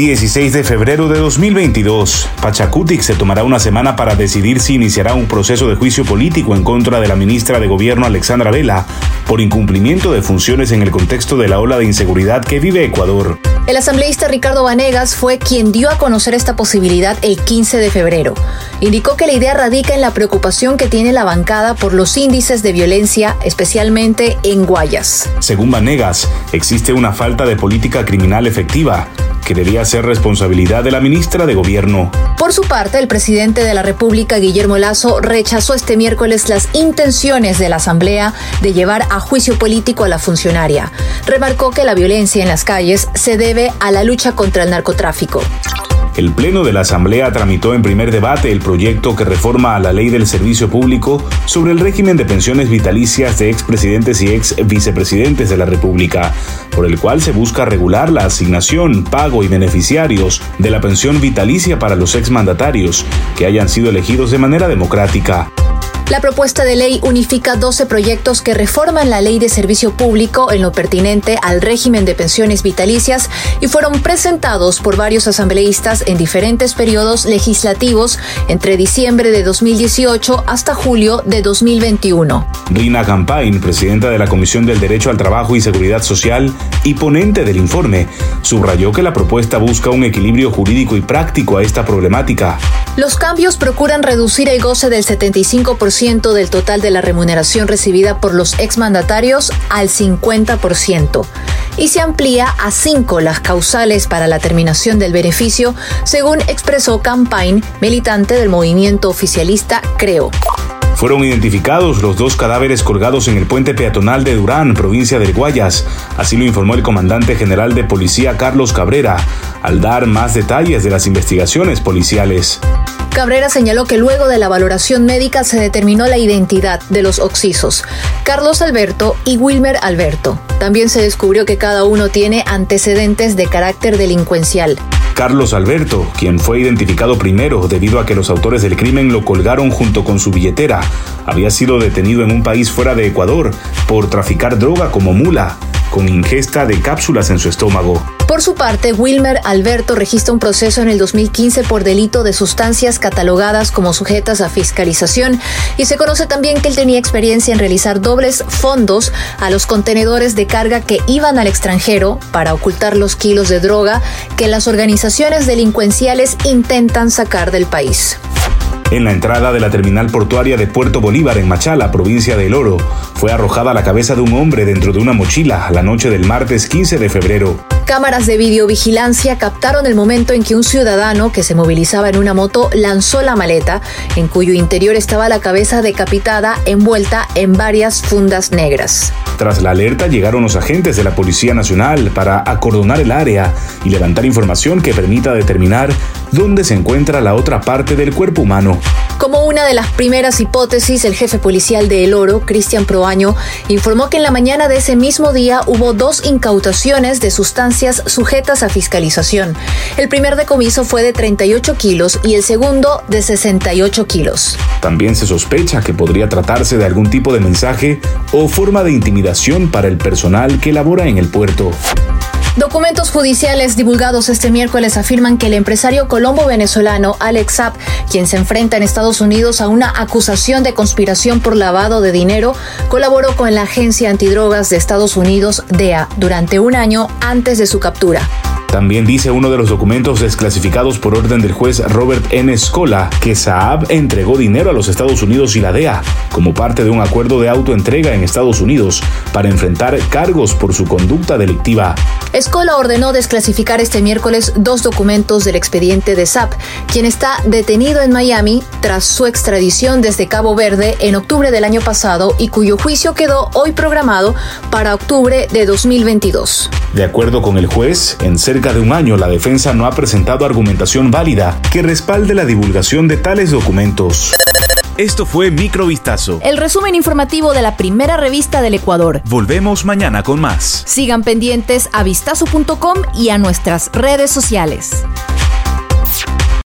16 de febrero de 2022. Pachacutic se tomará una semana para decidir si iniciará un proceso de juicio político en contra de la ministra de Gobierno Alexandra Vela por incumplimiento de funciones en el contexto de la ola de inseguridad que vive Ecuador. El asambleísta Ricardo Vanegas fue quien dio a conocer esta posibilidad el 15 de febrero. Indicó que la idea radica en la preocupación que tiene la bancada por los índices de violencia, especialmente en Guayas. Según Vanegas, existe una falta de política criminal efectiva que debía ser responsabilidad de la ministra de Gobierno. Por su parte, el presidente de la República, Guillermo Lazo, rechazó este miércoles las intenciones de la Asamblea de llevar a juicio político a la funcionaria. Remarcó que la violencia en las calles se debe a la lucha contra el narcotráfico. El Pleno de la Asamblea tramitó en primer debate el proyecto que reforma a la ley del servicio público sobre el régimen de pensiones vitalicias de expresidentes y ex vicepresidentes de la República, por el cual se busca regular la asignación, pago y beneficiarios de la pensión vitalicia para los exmandatarios que hayan sido elegidos de manera democrática. La propuesta de ley unifica 12 proyectos que reforman la ley de servicio público en lo pertinente al régimen de pensiones vitalicias y fueron presentados por varios asambleístas en diferentes periodos legislativos entre diciembre de 2018 hasta julio de 2021. Rina Campain, presidenta de la Comisión del Derecho al Trabajo y Seguridad Social y ponente del informe, subrayó que la propuesta busca un equilibrio jurídico y práctico a esta problemática. Los cambios procuran reducir el goce del 75% del total de la remuneración recibida por los exmandatarios al 50% y se amplía a cinco las causales para la terminación del beneficio, según expresó Campaign, militante del movimiento oficialista Creo. Fueron identificados los dos cadáveres colgados en el puente peatonal de Durán, provincia del Guayas. Así lo informó el comandante general de policía Carlos Cabrera, al dar más detalles de las investigaciones policiales. Cabrera señaló que luego de la valoración médica se determinó la identidad de los occisos, Carlos Alberto y Wilmer Alberto. También se descubrió que cada uno tiene antecedentes de carácter delincuencial. Carlos Alberto, quien fue identificado primero debido a que los autores del crimen lo colgaron junto con su billetera, había sido detenido en un país fuera de Ecuador por traficar droga como mula, con ingesta de cápsulas en su estómago. Por su parte, Wilmer Alberto registra un proceso en el 2015 por delito de sustancias catalogadas como sujetas a fiscalización y se conoce también que él tenía experiencia en realizar dobles fondos a los contenedores de carga que iban al extranjero para ocultar los kilos de droga que las organizaciones delincuenciales intentan sacar del país. En la entrada de la terminal portuaria de Puerto Bolívar en Machala, provincia de El Oro, fue arrojada la cabeza de un hombre dentro de una mochila la noche del martes 15 de febrero. Cámaras de videovigilancia captaron el momento en que un ciudadano que se movilizaba en una moto lanzó la maleta, en cuyo interior estaba la cabeza decapitada envuelta en varias fundas negras. Tras la alerta llegaron los agentes de la Policía Nacional para acordonar el área y levantar información que permita determinar dónde se encuentra la otra parte del cuerpo humano. Como una de las primeras hipótesis, el jefe policial de El Oro, Cristian Proaño, informó que en la mañana de ese mismo día hubo dos incautaciones de sustancias sujetas a fiscalización. El primer decomiso fue de 38 kilos y el segundo de 68 kilos. También se sospecha que podría tratarse de algún tipo de mensaje o forma de intimidación para el personal que labora en el puerto. Documentos judiciales divulgados este miércoles afirman que el empresario colombo-venezolano Alex Zapp, quien se enfrenta en Estados Unidos a una acusación de conspiración por lavado de dinero, colaboró con la Agencia Antidrogas de Estados Unidos, DEA, durante un año antes de su captura. También dice uno de los documentos desclasificados por orden del juez Robert N. Scola que Saab entregó dinero a los Estados Unidos y la DEA como parte de un acuerdo de autoentrega en Estados Unidos para enfrentar cargos por su conducta delictiva. Escola ordenó desclasificar este miércoles dos documentos del expediente de Saab, quien está detenido en Miami tras su extradición desde Cabo Verde en octubre del año pasado y cuyo juicio quedó hoy programado para octubre de 2022. De acuerdo con el juez, en cerca de un año la defensa no ha presentado argumentación válida que respalde la divulgación de tales documentos. Esto fue Microvistazo. El resumen informativo de la primera revista del Ecuador. Volvemos mañana con más. Sigan pendientes a vistazo.com y a nuestras redes sociales.